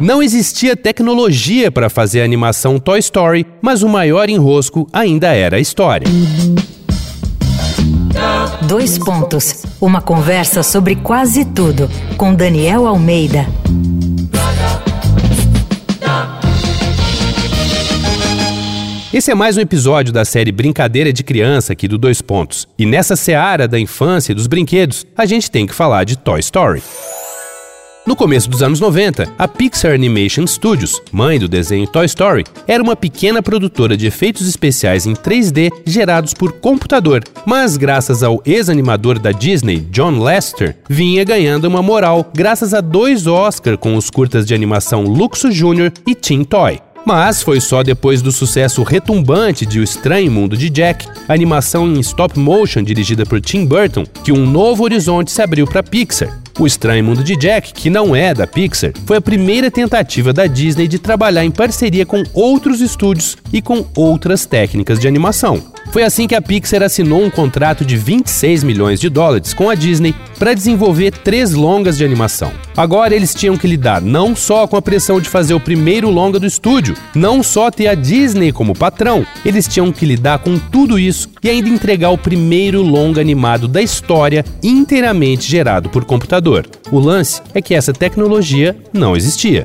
Não existia tecnologia para fazer a animação Toy Story, mas o maior enrosco ainda era a história. Dois pontos. Uma conversa sobre quase tudo com Daniel Almeida. Esse é mais um episódio da série Brincadeira de Criança aqui do Dois Pontos. E nessa seara da infância e dos brinquedos, a gente tem que falar de Toy Story. No começo dos anos 90, a Pixar Animation Studios, mãe do desenho Toy Story, era uma pequena produtora de efeitos especiais em 3D gerados por computador, mas graças ao ex-animador da Disney, John Lasseter, vinha ganhando uma moral graças a dois Oscar com os curtas de animação Luxo Jr. e Teen Toy. Mas foi só depois do sucesso retumbante de O Estranho Mundo de Jack, animação em stop motion dirigida por Tim Burton, que um novo horizonte se abriu para Pixar. O Estranho Mundo de Jack, que não é da Pixar, foi a primeira tentativa da Disney de trabalhar em parceria com outros estúdios e com outras técnicas de animação. Foi assim que a Pixar assinou um contrato de 26 milhões de dólares com a Disney para desenvolver três longas de animação. Agora eles tinham que lidar não só com a pressão de fazer o primeiro longa do estúdio, não só ter a Disney como patrão, eles tinham que lidar com tudo isso e ainda entregar o primeiro longa animado da história inteiramente gerado por computador. O lance é que essa tecnologia não existia.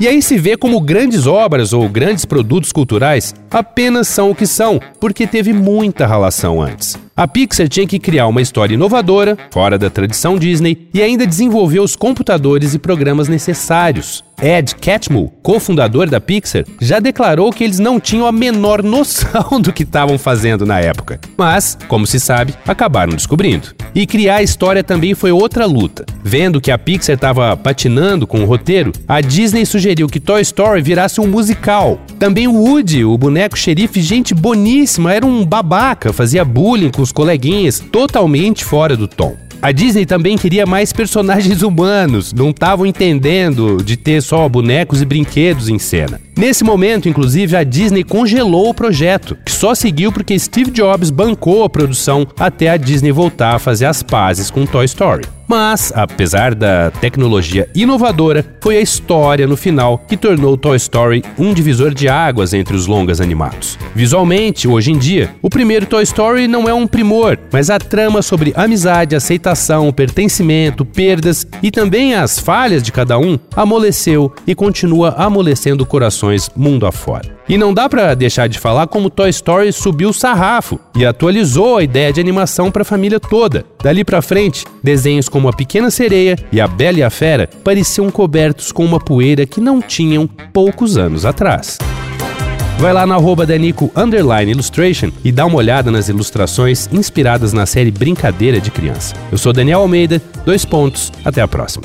E aí se vê como grandes obras ou grandes produtos culturais apenas são o que são, porque teve muita relação antes. A Pixar tinha que criar uma história inovadora, fora da tradição Disney, e ainda desenvolver os computadores e programas necessários. Ed Catmull, cofundador da Pixar, já declarou que eles não tinham a menor noção do que estavam fazendo na época. Mas, como se sabe, acabaram descobrindo. E criar a história também foi outra luta. Vendo que a Pixar estava patinando com o roteiro, a Disney sugeriu que Toy Story virasse um musical. Também o Woody, o boneco xerife, gente boníssima, era um babaca, fazia bullying com os coleguinhas, totalmente fora do tom. A Disney também queria mais personagens humanos, não estavam entendendo de ter só bonecos e brinquedos em cena. Nesse momento, inclusive, a Disney congelou o projeto, que só seguiu porque Steve Jobs bancou a produção até a Disney voltar a fazer as pazes com Toy Story. Mas, apesar da tecnologia inovadora, foi a história no final que tornou Toy Story um divisor de águas entre os longas animados. Visualmente, hoje em dia, o primeiro Toy Story não é um primor, mas a trama sobre amizade, aceitação, pertencimento, perdas e também as falhas de cada um amoleceu e continua amolecendo corações mundo afora. E não dá para deixar de falar como Toy Story subiu o sarrafo e atualizou a ideia de animação para a família toda. Dali para frente, desenhos como A Pequena Sereia e A Bela e a Fera pareciam cobertos com uma poeira que não tinham poucos anos atrás. Vai lá na arroba Danico Illustration e dá uma olhada nas ilustrações inspiradas na série Brincadeira de Criança. Eu sou Daniel Almeida, dois pontos, até a próxima.